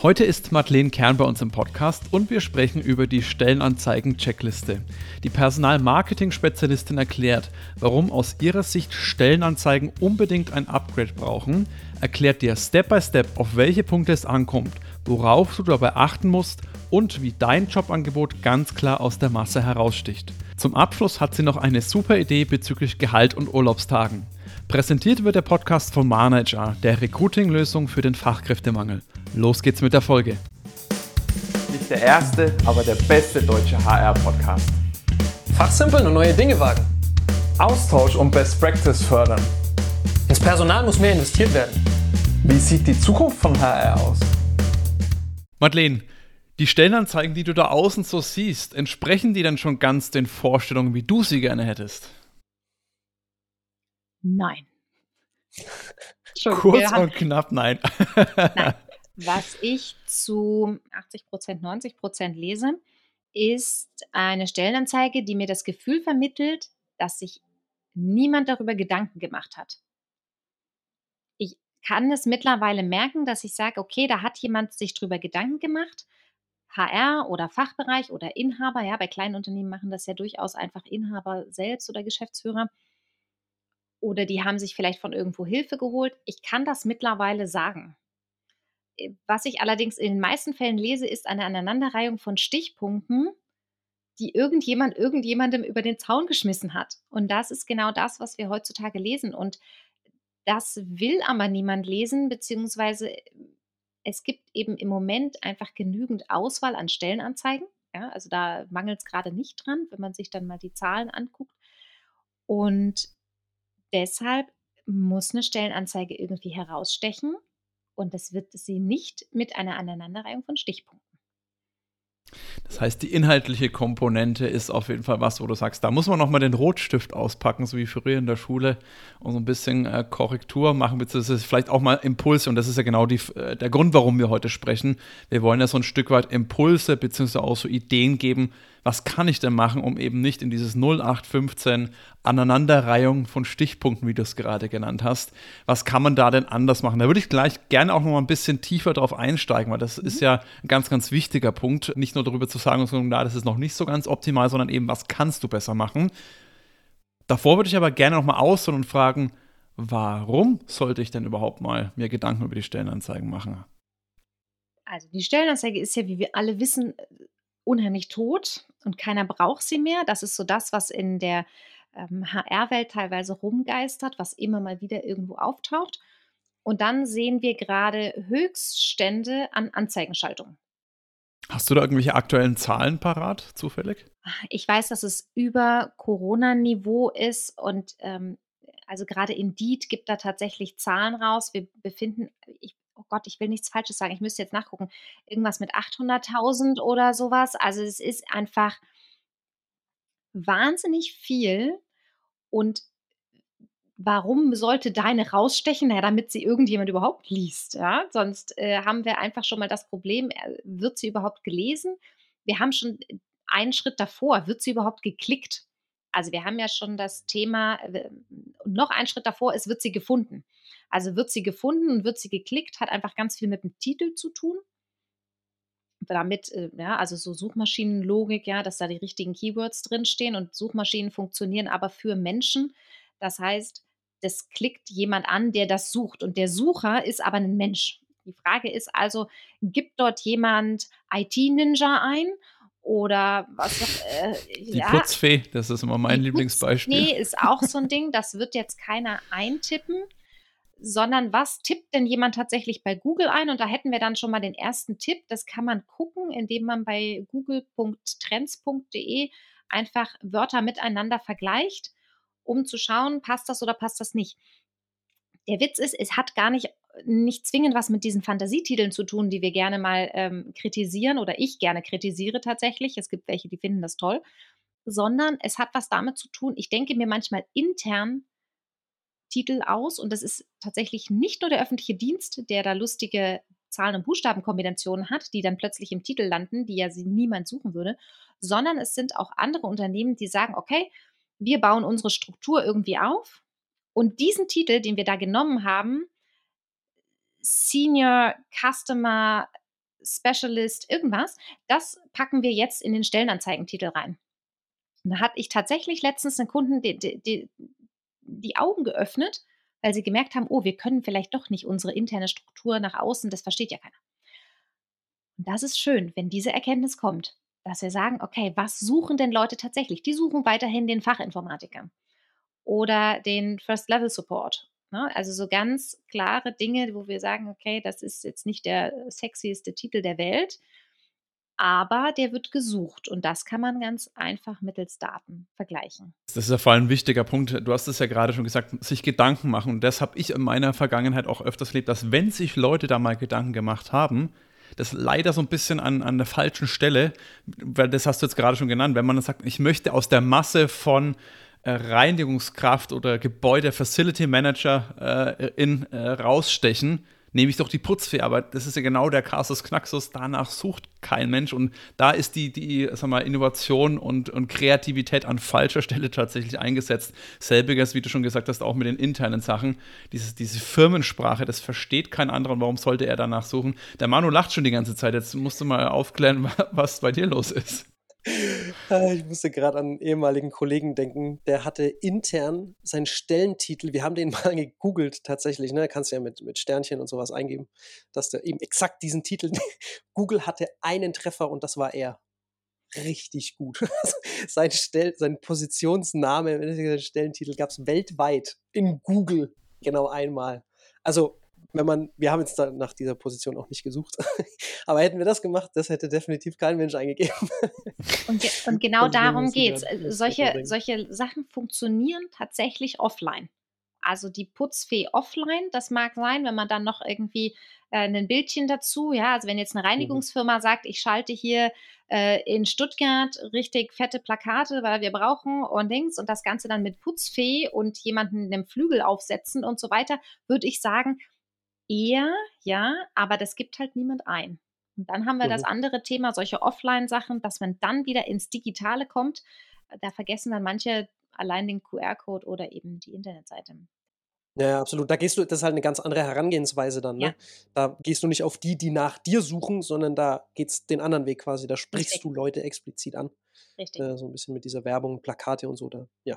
Heute ist Madeleine Kern bei uns im Podcast und wir sprechen über die Stellenanzeigen-Checkliste. Die Personalmarketing-Spezialistin erklärt, warum aus ihrer Sicht Stellenanzeigen unbedingt ein Upgrade brauchen, erklärt dir Step by Step, auf welche Punkte es ankommt, worauf du dabei achten musst und wie dein Jobangebot ganz klar aus der Masse heraussticht. Zum Abschluss hat sie noch eine super Idee bezüglich Gehalt und Urlaubstagen. Präsentiert wird der Podcast von Manager, der Recruiting-Lösung für den Fachkräftemangel. Los geht's mit der Folge. Nicht der erste, aber der beste deutsche HR-Podcast. Fachsimpeln und neue Dinge wagen. Austausch und Best Practice fördern. Ins Personal muss mehr investiert werden. Wie sieht die Zukunft von HR aus? Madeleine, die Stellenanzeigen, die du da außen so siehst, entsprechen die dann schon ganz den Vorstellungen, wie du sie gerne hättest? Nein. Kurz und knapp nein. nein. Was ich zu 80 Prozent, 90 Prozent lese, ist eine Stellenanzeige, die mir das Gefühl vermittelt, dass sich niemand darüber Gedanken gemacht hat. Ich kann es mittlerweile merken, dass ich sage, okay, da hat jemand sich darüber Gedanken gemacht. HR oder Fachbereich oder Inhaber, ja, bei kleinen Unternehmen machen das ja durchaus einfach Inhaber selbst oder Geschäftsführer oder die haben sich vielleicht von irgendwo Hilfe geholt. Ich kann das mittlerweile sagen. Was ich allerdings in den meisten Fällen lese, ist eine Aneinanderreihung von Stichpunkten, die irgendjemand irgendjemandem über den Zaun geschmissen hat. Und das ist genau das, was wir heutzutage lesen. Und das will aber niemand lesen, beziehungsweise äh, es gibt eben im Moment einfach genügend Auswahl an Stellenanzeigen. Ja, also da mangelt es gerade nicht dran, wenn man sich dann mal die Zahlen anguckt. Und deshalb muss eine Stellenanzeige irgendwie herausstechen und das wird sie nicht mit einer Aneinanderreihung von Stichpunkten. Das heißt, die inhaltliche Komponente ist auf jeden Fall was, wo du sagst, da muss man nochmal den Rotstift auspacken, so wie früher in der Schule, und so ein bisschen äh, Korrektur machen, beziehungsweise vielleicht auch mal Impulse. Und das ist ja genau die, äh, der Grund, warum wir heute sprechen. Wir wollen ja so ein Stück weit Impulse, beziehungsweise auch so Ideen geben, was kann ich denn machen, um eben nicht in dieses 0815 Aneinanderreihung von Stichpunkten, wie du es gerade genannt hast, was kann man da denn anders machen? Da würde ich gleich gerne auch noch mal ein bisschen tiefer drauf einsteigen, weil das mhm. ist ja ein ganz, ganz wichtiger Punkt, nicht nur darüber zu sagen, na, das ist noch nicht so ganz optimal, sondern eben, was kannst du besser machen? Davor würde ich aber gerne noch mal ausholen und fragen, warum sollte ich denn überhaupt mal mir Gedanken über die Stellenanzeigen machen? Also die Stellenanzeige ist ja, wie wir alle wissen, unheimlich tot und keiner braucht sie mehr. Das ist so das, was in der ähm, HR-Welt teilweise rumgeistert, was immer mal wieder irgendwo auftaucht. Und dann sehen wir gerade Höchststände an Anzeigenschaltungen. Hast du da irgendwelche aktuellen Zahlen parat, zufällig? Ich weiß, dass es über Corona-Niveau ist und ähm, also gerade Indeed gibt da tatsächlich Zahlen raus. Wir befinden, ich oh Gott, ich will nichts Falsches sagen, ich müsste jetzt nachgucken, irgendwas mit 800.000 oder sowas. Also es ist einfach wahnsinnig viel und warum sollte deine rausstechen? Ja, damit sie irgendjemand überhaupt liest. Ja? Sonst äh, haben wir einfach schon mal das Problem, äh, wird sie überhaupt gelesen? Wir haben schon einen Schritt davor, wird sie überhaupt geklickt? Also wir haben ja schon das Thema, äh, noch einen Schritt davor ist, wird sie gefunden. Also wird sie gefunden und wird sie geklickt, hat einfach ganz viel mit dem Titel zu tun. Damit, äh, ja, also so Suchmaschinenlogik, ja, dass da die richtigen Keywords drinstehen und Suchmaschinen funktionieren aber für Menschen. Das heißt, das klickt jemand an, der das sucht und der Sucher ist aber ein Mensch. Die Frage ist also, gibt dort jemand IT-Ninja ein oder was noch, äh, Die ja, Putzfee, das ist immer mein Lieblingsbeispiel. Nee, ist auch so ein Ding, das wird jetzt keiner eintippen sondern was tippt denn jemand tatsächlich bei Google ein? Und da hätten wir dann schon mal den ersten Tipp. Das kann man gucken, indem man bei google.trends.de einfach Wörter miteinander vergleicht, um zu schauen, passt das oder passt das nicht. Der Witz ist, es hat gar nicht, nicht zwingend was mit diesen Fantasietiteln zu tun, die wir gerne mal ähm, kritisieren oder ich gerne kritisiere tatsächlich. Es gibt welche, die finden das toll, sondern es hat was damit zu tun. Ich denke mir manchmal intern, Titel aus. Und das ist tatsächlich nicht nur der öffentliche Dienst, der da lustige Zahlen- und Buchstabenkombinationen hat, die dann plötzlich im Titel landen, die ja niemand suchen würde, sondern es sind auch andere Unternehmen, die sagen, okay, wir bauen unsere Struktur irgendwie auf und diesen Titel, den wir da genommen haben, Senior Customer Specialist, irgendwas, das packen wir jetzt in den Stellenanzeigentitel rein. Und da hatte ich tatsächlich letztens einen Kunden die, die, die, Augen geöffnet, weil sie gemerkt haben, oh, wir können vielleicht doch nicht unsere interne Struktur nach außen, das versteht ja keiner. Und das ist schön, wenn diese Erkenntnis kommt, dass wir sagen, okay, was suchen denn Leute tatsächlich? Die suchen weiterhin den Fachinformatiker oder den First Level Support. Ne? Also so ganz klare Dinge, wo wir sagen, okay, das ist jetzt nicht der sexieste Titel der Welt, aber der wird gesucht und das kann man ganz einfach mittels Daten vergleichen. Das ist ja vor allem ein wichtiger Punkt. Du hast es ja gerade schon gesagt, sich Gedanken machen. Und das habe ich in meiner Vergangenheit auch öfters erlebt, dass wenn sich Leute da mal Gedanken gemacht haben, das leider so ein bisschen an, an der falschen Stelle, weil das hast du jetzt gerade schon genannt, wenn man sagt, ich möchte aus der Masse von äh, Reinigungskraft oder Gebäude-Facility-Manager äh, in äh, rausstechen, nehme ich doch die Putzfee. Aber das ist ja genau der Kasus Knaxus. Danach sucht kein Mensch. Und da ist die, die sag mal, Innovation und, und Kreativität an falscher Stelle tatsächlich eingesetzt. Selbiges, wie du schon gesagt hast, auch mit den internen Sachen. Dieses, diese Firmensprache, das versteht kein anderer. Und warum sollte er danach suchen? Der Manu lacht schon die ganze Zeit. Jetzt musst du mal aufklären, was bei dir los ist. Ah, ich musste gerade an einen ehemaligen Kollegen denken, der hatte intern seinen Stellentitel, wir haben den mal gegoogelt tatsächlich, ne? kannst du ja mit, mit Sternchen und sowas eingeben, dass der eben exakt diesen Titel, Google hatte einen Treffer und das war er. Richtig gut. sein, Stell, sein Positionsname, Stellentitel gab es weltweit in Google genau einmal. Also wenn man, wir haben jetzt nach dieser Position auch nicht gesucht, aber hätten wir das gemacht, das hätte definitiv kein Mensch eingegeben. Und, ge und genau darum geht es. Äh, solche, solche Sachen funktionieren tatsächlich offline. Also die Putzfee offline, das mag sein, wenn man dann noch irgendwie äh, ein Bildchen dazu, ja, also wenn jetzt eine mhm. Reinigungsfirma sagt, ich schalte hier äh, in Stuttgart richtig fette Plakate, weil wir brauchen und Dings und das Ganze dann mit Putzfee und jemanden in einem Flügel aufsetzen und so weiter, würde ich sagen, Eher, ja, aber das gibt halt niemand ein. Und dann haben wir mhm. das andere Thema, solche Offline-Sachen, dass man dann wieder ins Digitale kommt. Da vergessen dann manche allein den QR-Code oder eben die Internetseite. Ja, absolut. Da gehst du, das ist halt eine ganz andere Herangehensweise dann. Ne? Ja. Da gehst du nicht auf die, die nach dir suchen, sondern da geht es den anderen Weg quasi. Da sprichst Richtig. du Leute explizit an. Richtig. Äh, so ein bisschen mit dieser Werbung, Plakate und so. Da, ja.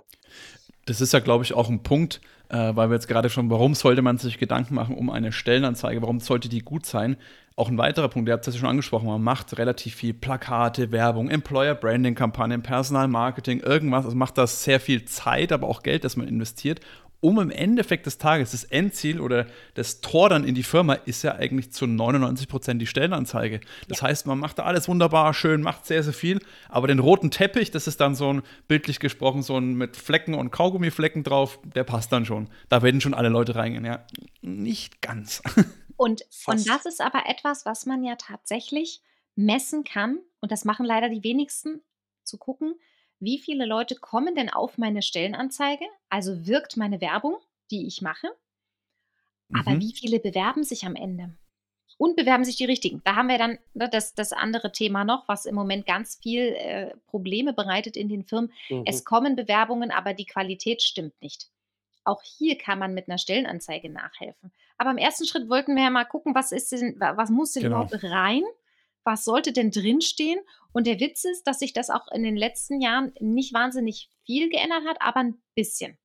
Das ist ja, glaube ich, auch ein Punkt, äh, weil wir jetzt gerade schon, warum sollte man sich Gedanken machen um eine Stellenanzeige, warum sollte die gut sein? Auch ein weiterer Punkt, ihr habt es ja schon angesprochen, man macht relativ viel Plakate, Werbung, Employer Branding Kampagnen, Personalmarketing, irgendwas, also macht das sehr viel Zeit, aber auch Geld, das man investiert um im Endeffekt des Tages, das Endziel oder das Tor dann in die Firma ist ja eigentlich zu 99 Prozent die Stellenanzeige. Das ja. heißt, man macht da alles wunderbar, schön, macht sehr, sehr viel, aber den roten Teppich, das ist dann so ein, bildlich gesprochen, so ein mit Flecken und Kaugummiflecken drauf, der passt dann schon. Da werden schon alle Leute reingehen, ja. Nicht ganz. Und, und das ist aber etwas, was man ja tatsächlich messen kann, und das machen leider die wenigsten, zu gucken, wie viele Leute kommen denn auf meine Stellenanzeige, also wirkt meine Werbung, die ich mache, aber mhm. wie viele bewerben sich am Ende? Und bewerben sich die richtigen. Da haben wir dann ne, das, das andere Thema noch, was im Moment ganz viel äh, Probleme bereitet in den Firmen. Mhm. Es kommen Bewerbungen, aber die Qualität stimmt nicht. Auch hier kann man mit einer Stellenanzeige nachhelfen. Aber im ersten Schritt wollten wir ja mal gucken, was ist denn, was muss denn genau. überhaupt rein? Was sollte denn drinstehen? Und der Witz ist, dass sich das auch in den letzten Jahren nicht wahnsinnig viel geändert hat, aber ein bisschen.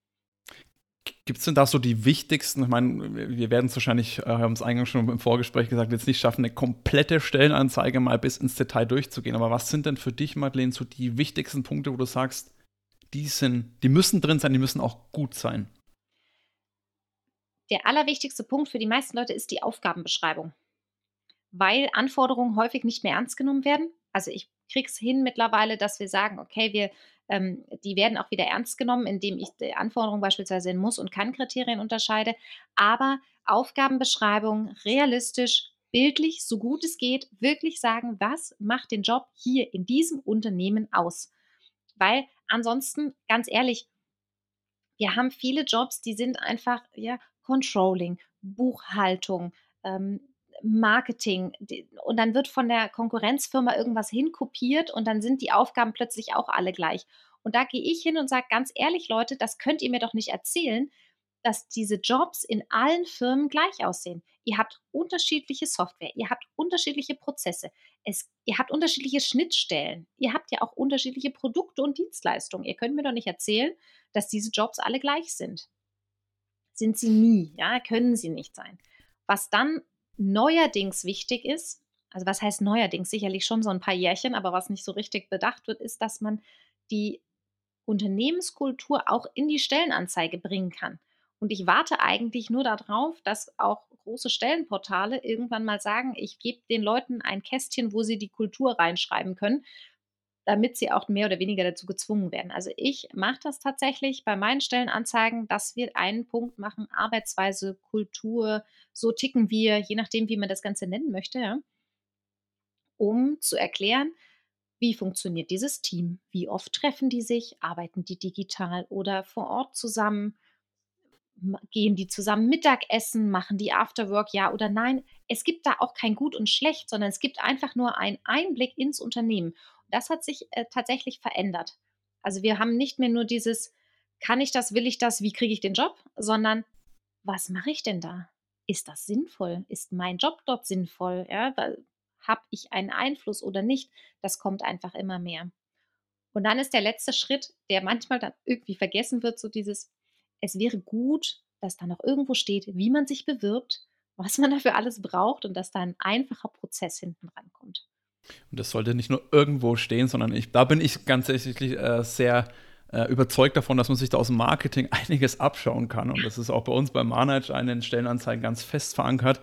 Gibt es denn da so die wichtigsten, ich meine, wir werden es wahrscheinlich, äh, haben es eingangs schon im Vorgespräch gesagt, jetzt nicht schaffen, eine komplette Stellenanzeige mal bis ins Detail durchzugehen. Aber was sind denn für dich, Madeleine, so die wichtigsten Punkte, wo du sagst, die sind, die müssen drin sein, die müssen auch gut sein? Der allerwichtigste Punkt für die meisten Leute ist die Aufgabenbeschreibung weil Anforderungen häufig nicht mehr ernst genommen werden. Also ich kriege es hin mittlerweile, dass wir sagen, okay, wir, ähm, die werden auch wieder ernst genommen, indem ich die Anforderungen beispielsweise in Muss- und Kann-Kriterien unterscheide. Aber Aufgabenbeschreibung realistisch, bildlich, so gut es geht, wirklich sagen, was macht den Job hier in diesem Unternehmen aus. Weil ansonsten, ganz ehrlich, wir haben viele Jobs, die sind einfach ja, Controlling, Buchhaltung, ähm, Marketing und dann wird von der Konkurrenzfirma irgendwas hinkopiert und dann sind die Aufgaben plötzlich auch alle gleich. Und da gehe ich hin und sage ganz ehrlich, Leute, das könnt ihr mir doch nicht erzählen, dass diese Jobs in allen Firmen gleich aussehen. Ihr habt unterschiedliche Software, ihr habt unterschiedliche Prozesse, es, ihr habt unterschiedliche Schnittstellen, ihr habt ja auch unterschiedliche Produkte und Dienstleistungen. Ihr könnt mir doch nicht erzählen, dass diese Jobs alle gleich sind. Sind sie nie, ja, können sie nicht sein. Was dann neuerdings wichtig ist, also was heißt neuerdings, sicherlich schon so ein paar Jährchen, aber was nicht so richtig bedacht wird, ist, dass man die Unternehmenskultur auch in die Stellenanzeige bringen kann. Und ich warte eigentlich nur darauf, dass auch große Stellenportale irgendwann mal sagen, ich gebe den Leuten ein Kästchen, wo sie die Kultur reinschreiben können, damit sie auch mehr oder weniger dazu gezwungen werden. Also ich mache das tatsächlich bei meinen Stellenanzeigen, dass wir einen Punkt machen, Arbeitsweise, Kultur, so ticken wir, je nachdem, wie man das Ganze nennen möchte, ja, um zu erklären, wie funktioniert dieses Team, wie oft treffen die sich, arbeiten die digital oder vor Ort zusammen, gehen die zusammen Mittagessen, machen die Afterwork, ja oder nein. Es gibt da auch kein Gut und Schlecht, sondern es gibt einfach nur einen Einblick ins Unternehmen. Das hat sich äh, tatsächlich verändert. Also wir haben nicht mehr nur dieses, kann ich das, will ich das, wie kriege ich den Job, sondern was mache ich denn da? Ist das sinnvoll? Ist mein Job dort sinnvoll? Ja, habe ich einen Einfluss oder nicht? Das kommt einfach immer mehr. Und dann ist der letzte Schritt, der manchmal dann irgendwie vergessen wird, so dieses, es wäre gut, dass da noch irgendwo steht, wie man sich bewirbt, was man dafür alles braucht und dass da ein einfacher Prozess hinten rankommt. Und das sollte nicht nur irgendwo stehen, sondern ich, da bin ich ganz tatsächlich äh, sehr äh, überzeugt davon, dass man sich da aus dem Marketing einiges abschauen kann. Und das ist auch bei uns beim Manage einen Stellenanzeigen ganz fest verankert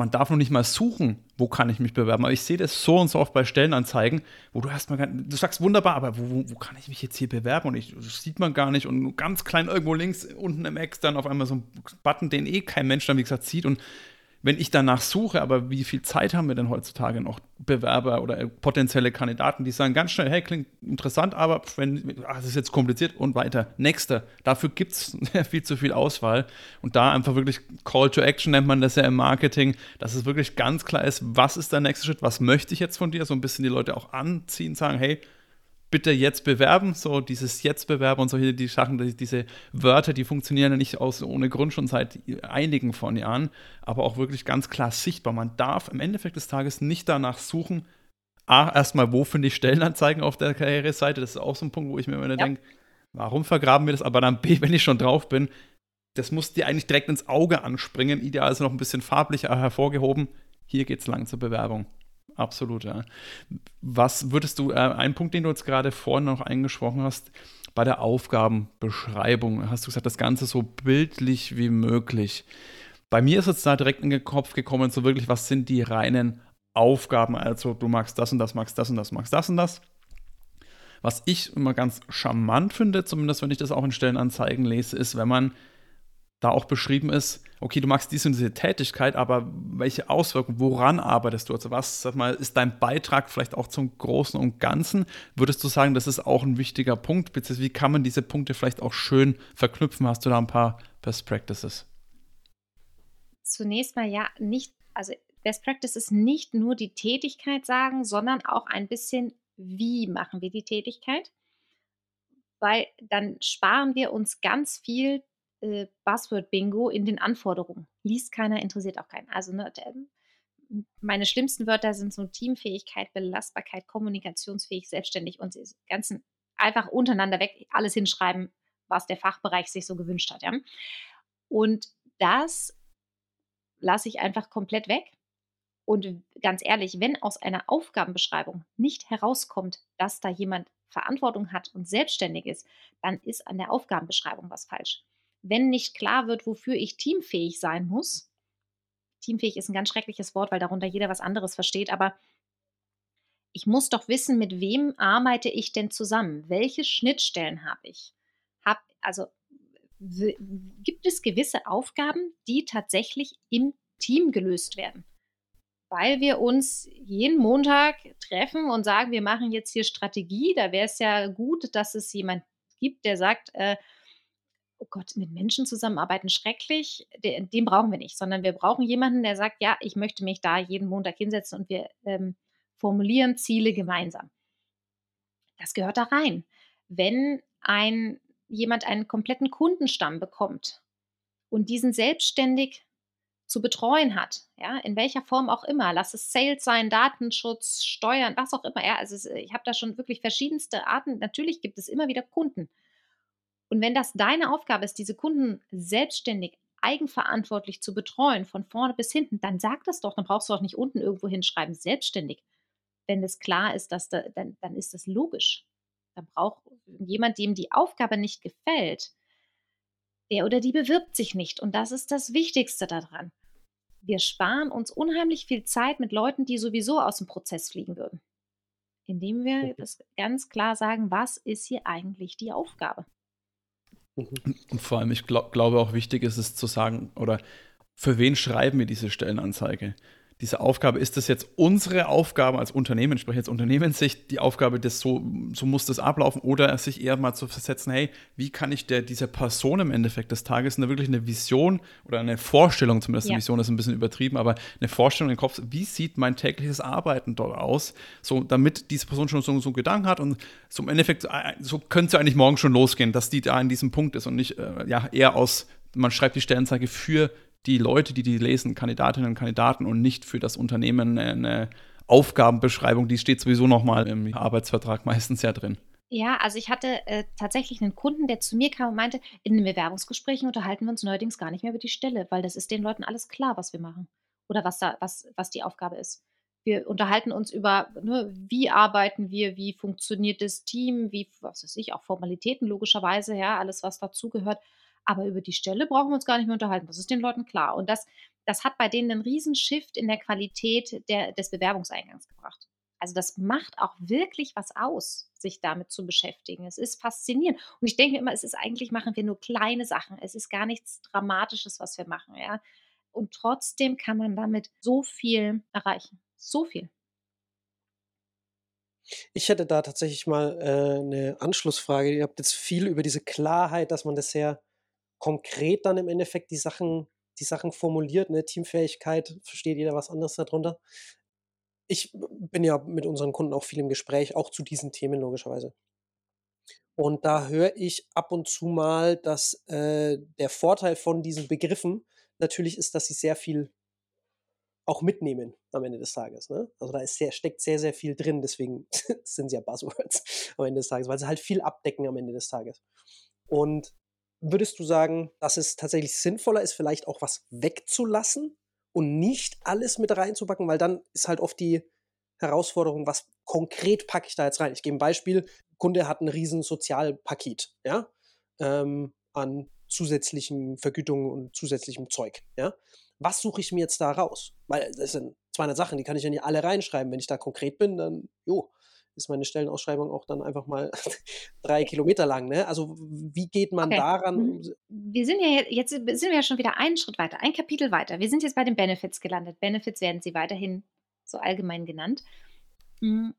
man darf noch nicht mal suchen, wo kann ich mich bewerben. Aber ich sehe das so und so oft bei Stellenanzeigen, wo du erstmal, du sagst wunderbar, aber wo, wo, kann ich mich jetzt hier bewerben? Und ich, das sieht man gar nicht. Und ganz klein irgendwo links unten im Ex dann auf einmal so ein Button, den eh kein Mensch dann, wie gesagt, sieht. Und wenn ich danach suche, aber wie viel Zeit haben wir denn heutzutage noch Bewerber oder potenzielle Kandidaten, die sagen ganz schnell, hey, klingt interessant, aber wenn, ach, das ist jetzt kompliziert und weiter. Nächster. Dafür gibt es viel zu viel Auswahl. Und da einfach wirklich Call to Action nennt man das ja im Marketing, dass es wirklich ganz klar ist, was ist der nächste Schritt, was möchte ich jetzt von dir, so ein bisschen die Leute auch anziehen, sagen, hey, bitte jetzt bewerben, so dieses jetzt bewerben und solche die Sachen, diese Wörter, die funktionieren ja nicht aus ohne Grund schon seit einigen von Jahren, aber auch wirklich ganz klar sichtbar. Man darf im Endeffekt des Tages nicht danach suchen, A, erstmal, wo finde ich Stellenanzeigen auf der Karriereseite? Das ist auch so ein Punkt, wo ich mir immer ja. denke, warum vergraben wir das? Aber dann B, wenn ich schon drauf bin, das muss dir eigentlich direkt ins Auge anspringen. Ideal ist noch ein bisschen farblicher hervorgehoben. Hier geht es lang zur Bewerbung. Absolut, ja. Was würdest du, äh, ein Punkt, den du jetzt gerade vorhin noch eingesprochen hast, bei der Aufgabenbeschreibung, hast du gesagt, das Ganze so bildlich wie möglich. Bei mir ist jetzt da direkt in den Kopf gekommen, so wirklich, was sind die reinen Aufgaben? Also, du magst das und das, magst das und das, magst das und das. Was ich immer ganz charmant finde, zumindest wenn ich das auch in Stellenanzeigen lese, ist, wenn man da auch beschrieben ist, okay, du magst diese und diese Tätigkeit, aber welche Auswirkungen, woran arbeitest du? Also was, sag mal, ist dein Beitrag vielleicht auch zum Großen und Ganzen? Würdest du sagen, das ist auch ein wichtiger Punkt, beziehungsweise wie kann man diese Punkte vielleicht auch schön verknüpfen? Hast du da ein paar Best Practices? Zunächst mal ja, nicht, also Best Practice ist nicht nur die Tätigkeit sagen, sondern auch ein bisschen, wie machen wir die Tätigkeit? Weil dann sparen wir uns ganz viel äh, Buzzword-Bingo in den Anforderungen. Liest keiner, interessiert auch keinen. Also ne, meine schlimmsten Wörter sind so Teamfähigkeit, Belastbarkeit, kommunikationsfähig, selbstständig und diese ganzen einfach untereinander weg alles hinschreiben, was der Fachbereich sich so gewünscht hat. Ja? Und das lasse ich einfach komplett weg. Und ganz ehrlich, wenn aus einer Aufgabenbeschreibung nicht herauskommt, dass da jemand Verantwortung hat und selbstständig ist, dann ist an der Aufgabenbeschreibung was falsch wenn nicht klar wird, wofür ich teamfähig sein muss. Teamfähig ist ein ganz schreckliches Wort, weil darunter jeder was anderes versteht, aber ich muss doch wissen, mit wem arbeite ich denn zusammen? Welche Schnittstellen habe ich? Hab, also gibt es gewisse Aufgaben, die tatsächlich im Team gelöst werden? Weil wir uns jeden Montag treffen und sagen, wir machen jetzt hier Strategie. Da wäre es ja gut, dass es jemand gibt, der sagt, äh, oh Gott, mit Menschen zusammenarbeiten, schrecklich, den, den, brauchen wir nicht, sondern wir brauchen jemanden, der sagt, ja, ich möchte mich da jeden Montag hinsetzen und wir ähm, formulieren Ziele gemeinsam. Das gehört da rein. Wenn ein, jemand einen kompletten Kundenstamm bekommt, und diesen selbstständig zu betreuen hat, ja, in welcher Form auch immer, lass es Sales sein, Datenschutz, Steuern, was auch immer, ja, also ich habe da schon wirklich verschiedenste Arten, natürlich gibt es immer wieder Kunden. Und wenn das deine Aufgabe ist, diese Kunden selbstständig, eigenverantwortlich zu betreuen, von vorne bis hinten, dann sag das doch, dann brauchst du auch nicht unten irgendwo hinschreiben, selbstständig. Wenn es klar ist, dass da, dann, dann ist das logisch. Dann braucht jemand, dem die Aufgabe nicht gefällt, der oder die bewirbt sich nicht. Und das ist das Wichtigste daran. Wir sparen uns unheimlich viel Zeit mit Leuten, die sowieso aus dem Prozess fliegen würden. Indem wir das ganz klar sagen, was ist hier eigentlich die Aufgabe? Mhm. Und vor allem, ich glaub, glaube auch wichtig ist es zu sagen, oder für wen schreiben wir diese Stellenanzeige? Diese Aufgabe, ist das jetzt unsere Aufgabe als Unternehmen, ich spreche jetzt Unternehmenssicht, die Aufgabe, das so, so muss das ablaufen, oder sich eher mal zu versetzen, hey, wie kann ich der, dieser Person im Endeffekt des Tages eine wirklich eine Vision oder eine Vorstellung, zumindest ja. eine Vision ist ein bisschen übertrieben, aber eine Vorstellung im Kopf, wie sieht mein tägliches Arbeiten dort aus, so damit diese Person schon so, so einen Gedanken hat und so im Endeffekt, äh, so könnte es eigentlich morgen schon losgehen, dass die da in diesem Punkt ist und nicht äh, ja, eher aus, man schreibt die Stellenzeige für die Leute, die die lesen, Kandidatinnen und Kandidaten und nicht für das Unternehmen eine Aufgabenbeschreibung, die steht sowieso nochmal im Arbeitsvertrag meistens ja drin. Ja, also ich hatte äh, tatsächlich einen Kunden, der zu mir kam und meinte, in den Bewerbungsgesprächen unterhalten wir uns neuerdings gar nicht mehr über die Stelle, weil das ist den Leuten alles klar, was wir machen oder was da, was, was die Aufgabe ist. Wir unterhalten uns über, ne, wie arbeiten wir, wie funktioniert das Team, wie, was weiß ich, auch Formalitäten logischerweise, ja, alles, was dazugehört. Aber über die Stelle brauchen wir uns gar nicht mehr unterhalten. Das ist den Leuten klar. Und das, das hat bei denen einen riesen Shift in der Qualität der, des Bewerbungseingangs gebracht. Also das macht auch wirklich was aus, sich damit zu beschäftigen. Es ist faszinierend. Und ich denke immer, es ist eigentlich, machen wir nur kleine Sachen. Es ist gar nichts Dramatisches, was wir machen. Ja? Und trotzdem kann man damit so viel erreichen. So viel. Ich hätte da tatsächlich mal äh, eine Anschlussfrage. Ihr habt jetzt viel über diese Klarheit, dass man das sehr konkret dann im Endeffekt die Sachen, die Sachen formuliert. Ne? Teamfähigkeit, versteht jeder was anderes darunter. Ich bin ja mit unseren Kunden auch viel im Gespräch, auch zu diesen Themen logischerweise. Und da höre ich ab und zu mal, dass äh, der Vorteil von diesen Begriffen natürlich ist, dass sie sehr viel auch mitnehmen am Ende des Tages. Ne? Also da sehr, steckt sehr, sehr viel drin, deswegen sind sie ja Buzzwords am Ende des Tages, weil sie halt viel abdecken am Ende des Tages. Und Würdest du sagen, dass es tatsächlich sinnvoller ist, vielleicht auch was wegzulassen und nicht alles mit reinzupacken? Weil dann ist halt oft die Herausforderung, was konkret packe ich da jetzt rein? Ich gebe ein Beispiel. Kunde hat ein riesen Sozialpaket, ja, ähm, an zusätzlichen Vergütungen und zusätzlichem Zeug, ja. Was suche ich mir jetzt da raus? Weil das sind 200 Sachen, die kann ich ja nicht alle reinschreiben. Wenn ich da konkret bin, dann, jo, ist meine Stellenausschreibung auch dann einfach mal drei Kilometer lang. Ne? Also wie geht man okay. daran? Mhm. Wir sind ja jetzt sind wir ja schon wieder einen Schritt weiter, ein Kapitel weiter. Wir sind jetzt bei den Benefits gelandet. Benefits werden sie weiterhin so allgemein genannt. Hm.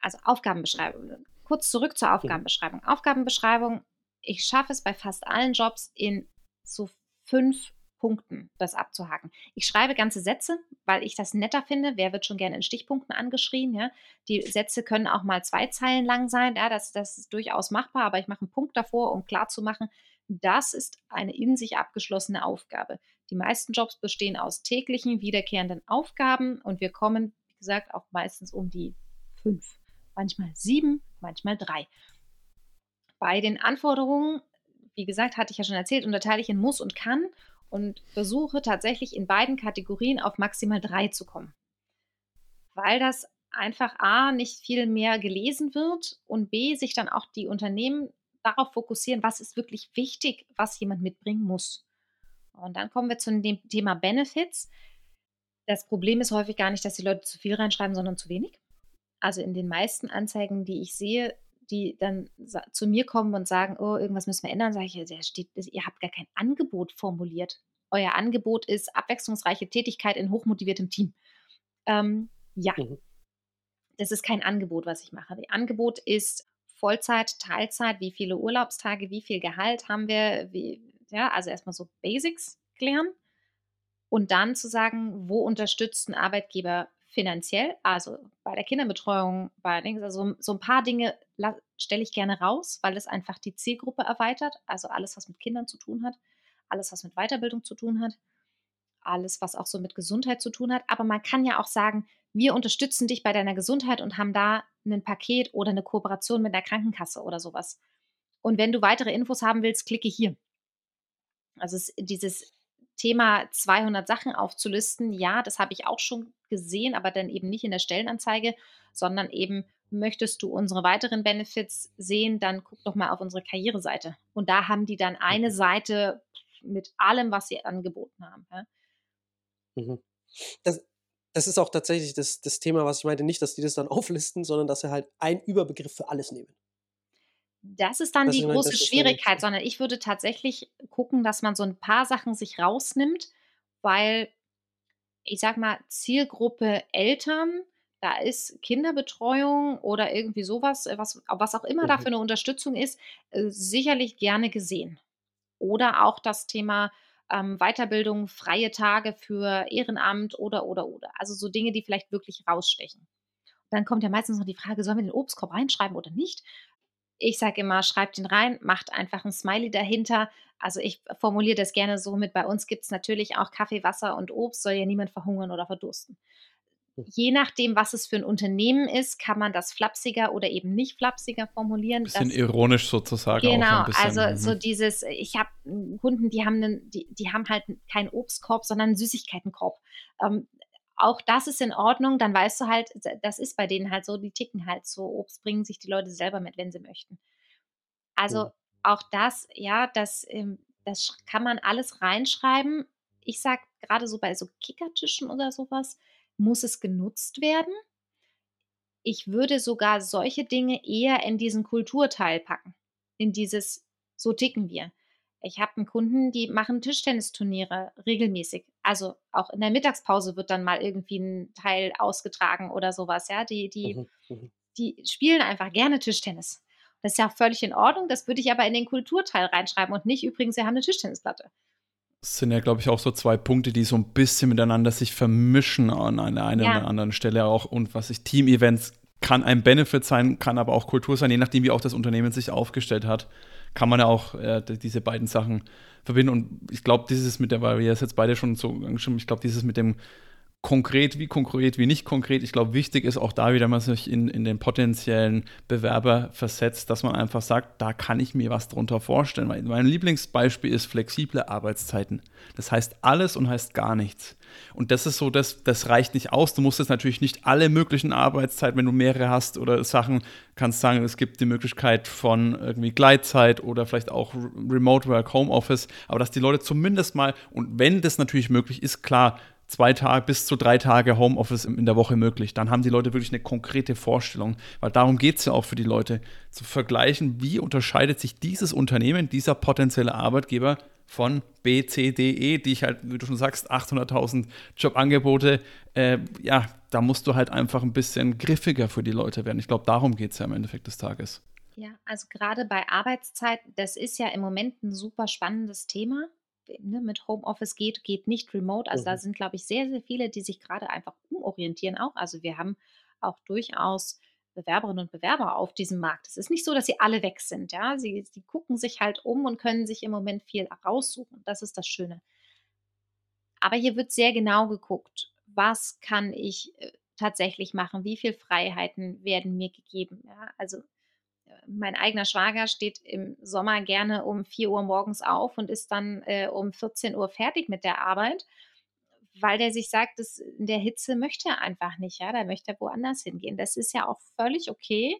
Also Aufgabenbeschreibung. Kurz zurück zur Aufgabenbeschreibung. Aufgabenbeschreibung, ich schaffe es bei fast allen Jobs in so fünf Punkten das abzuhaken. Ich schreibe ganze Sätze, weil ich das netter finde. Wer wird schon gerne in Stichpunkten angeschrien? Ja? Die Sätze können auch mal zwei Zeilen lang sein. Ja, das, das ist durchaus machbar, aber ich mache einen Punkt davor, um klarzumachen, das ist eine in sich abgeschlossene Aufgabe. Die meisten Jobs bestehen aus täglichen, wiederkehrenden Aufgaben und wir kommen, wie gesagt, auch meistens um die fünf, manchmal sieben, manchmal drei. Bei den Anforderungen, wie gesagt, hatte ich ja schon erzählt, unterteile ich in muss und kann und versuche tatsächlich in beiden Kategorien auf maximal drei zu kommen. Weil das einfach A, nicht viel mehr gelesen wird und B, sich dann auch die Unternehmen darauf fokussieren, was ist wirklich wichtig, was jemand mitbringen muss. Und dann kommen wir zu dem Thema Benefits. Das Problem ist häufig gar nicht, dass die Leute zu viel reinschreiben, sondern zu wenig. Also in den meisten Anzeigen, die ich sehe, die dann zu mir kommen und sagen, oh, irgendwas müssen wir ändern, sage ich, der steht, ihr habt gar kein Angebot formuliert. Euer Angebot ist abwechslungsreiche Tätigkeit in hochmotiviertem Team. Ähm, ja, mhm. das ist kein Angebot, was ich mache. Das Angebot ist Vollzeit, Teilzeit, wie viele Urlaubstage, wie viel Gehalt haben wir, wie, ja, also erstmal so Basics klären und dann zu sagen, wo unterstützt ein Arbeitgeber finanziell, also bei der Kinderbetreuung, bei also so ein paar Dinge stelle ich gerne raus, weil es einfach die Zielgruppe erweitert, also alles, was mit Kindern zu tun hat. alles, was mit Weiterbildung zu tun hat, alles, was auch so mit Gesundheit zu tun hat. Aber man kann ja auch sagen, wir unterstützen dich bei deiner Gesundheit und haben da ein Paket oder eine Kooperation mit der Krankenkasse oder sowas. Und wenn du weitere Infos haben willst, klicke hier. Also dieses Thema 200 Sachen aufzulisten, ja, das habe ich auch schon gesehen, aber dann eben nicht in der Stellenanzeige, sondern eben möchtest du unsere weiteren Benefits sehen, dann guck doch mal auf unsere Karriereseite. Und da haben die dann eine Seite mit allem, was sie angeboten haben. Ja? Mhm. Das, das ist auch tatsächlich das, das Thema, was ich meinte, nicht, dass die das dann auflisten, sondern dass sie halt einen Überbegriff für alles nehmen. Das ist dann Das die meine, große Schwierigkeit, sondern ich würde tatsächlich gucken, dass man so ein paar Sachen sich rausnimmt, weil ich sag mal, Zielgruppe Eltern, da ist Kinderbetreuung oder irgendwie sowas, äh, was, was auch immer da Mhm. für eine Unterstützung ist, äh, sicherlich gerne gesehen. Oder auch das Thema ähm, Weiterbildung, freie Tage für Ehrenamt oder, oder, oder. Also so Dinge, die vielleicht wirklich rausstechen. Dann kommt ja meistens noch die Frage, sollen wir den Obstkorb reinschreiben oder nicht? Ich sage immer, schreibt ihn rein, macht einfach ein Smiley dahinter. Also ich formuliere das gerne so mit, bei uns gibt es natürlich auch Kaffee, Wasser und Obst, soll ja niemand verhungern oder verdursten. Hm. Je nachdem, was es für ein Unternehmen ist, kann man das flapsiger oder eben nicht flapsiger formulieren. Bisschen Das- ironisch sozusagen auch Genau, also so mhm. dieses, ich habe Kunden, die haben, einen, die, die haben halt keinen Obstkorb, sondern einen Süßigkeitenkorb. Ähm, auch das ist in Ordnung, dann weißt du halt, das ist bei denen halt so, die ticken halt so. Obst bringen sich die Leute selber mit, wenn sie möchten. Also Mhm. auch das, ja, das, ähm, das kann man alles reinschreiben. Ich sage gerade so bei so Kickertischen oder sowas, muss es genutzt werden. Ich würde sogar solche Dinge eher in diesen Kulturteil packen. In dieses, so ticken wir. Ich habe einen Kunden, die machen Tischtennisturniere regelmäßig. Also auch in der Mittagspause wird dann mal irgendwie ein Teil ausgetragen oder sowas. Ja, die, die, Mhm. Mhm. die spielen einfach gerne Tischtennis. Das ist ja völlig in Ordnung. Das würde ich aber in den Kulturteil reinschreiben und nicht übrigens, wir haben eine Tischtennisplatte. Das sind ja, glaube ich, auch so zwei Punkte, die so ein bisschen miteinander sich vermischen an einer einen Ja. oder anderen Stelle auch. Und was ich Team-Events kann ein Benefit sein, kann aber auch Kultur sein, je nachdem, wie auch das Unternehmen sich aufgestellt hat, kann man ja auch äh, diese beiden Sachen verbinden. Und ich glaube, dieses mit der, weil wir es jetzt beide schon so angestimmt, ich glaube, dieses mit dem konkret, wie konkret, wie nicht konkret. Ich glaube, wichtig ist auch da wieder, wenn man sich in, in den potenziellen Bewerber versetzt, dass man einfach sagt, da kann ich mir was drunter vorstellen. Mein Lieblingsbeispiel ist flexible Arbeitszeiten. Das heißt alles und heißt gar nichts. Und das ist so, das, das reicht nicht aus. Du musst jetzt natürlich nicht alle möglichen Arbeitszeiten, wenn du mehrere hast oder Sachen, kannst sagen, es gibt die Möglichkeit von irgendwie Gleitzeit oder vielleicht auch Re- Remote Work, Homeoffice, aber dass die Leute zumindest mal, und wenn das natürlich möglich ist, klar, zwei Tage bis zu drei Tage Homeoffice in der Woche möglich. Dann haben die Leute wirklich eine konkrete Vorstellung, weil darum geht es ja auch für die Leute, zu vergleichen, wie unterscheidet sich dieses Unternehmen, dieser potenzielle Arbeitgeber von B, C, D, E, die ich halt, wie du schon sagst, 800.000 Jobangebote, äh, ja, da musst du halt einfach ein bisschen griffiger für die Leute werden. Ich glaube, darum geht es ja im Endeffekt des Tages. Ja, also gerade bei Arbeitszeit, das ist ja im Moment ein super spannendes Thema. Ne, mit Homeoffice geht, geht nicht remote. Also da Mhm. sind, glaube ich, sehr, sehr viele, die sich gerade einfach umorientieren auch. Also wir haben auch durchaus Bewerberinnen und Bewerber auf diesem Markt. Es ist nicht so, dass sie alle weg sind. Ja, sie, sie gucken sich halt um und können sich im Moment viel raussuchen. Das ist das Schöne. Aber hier wird sehr genau geguckt, was kann ich äh, tatsächlich machen, wie viele Freiheiten werden mir gegeben. Ja, also mein eigener Schwager steht im Sommer gerne um 4 Uhr morgens auf und ist dann äh, um 14 Uhr fertig mit der Arbeit, weil der sich sagt, dass in der Hitze möchte er einfach nicht, ja, da möchte er woanders hingehen. Das ist ja auch völlig okay.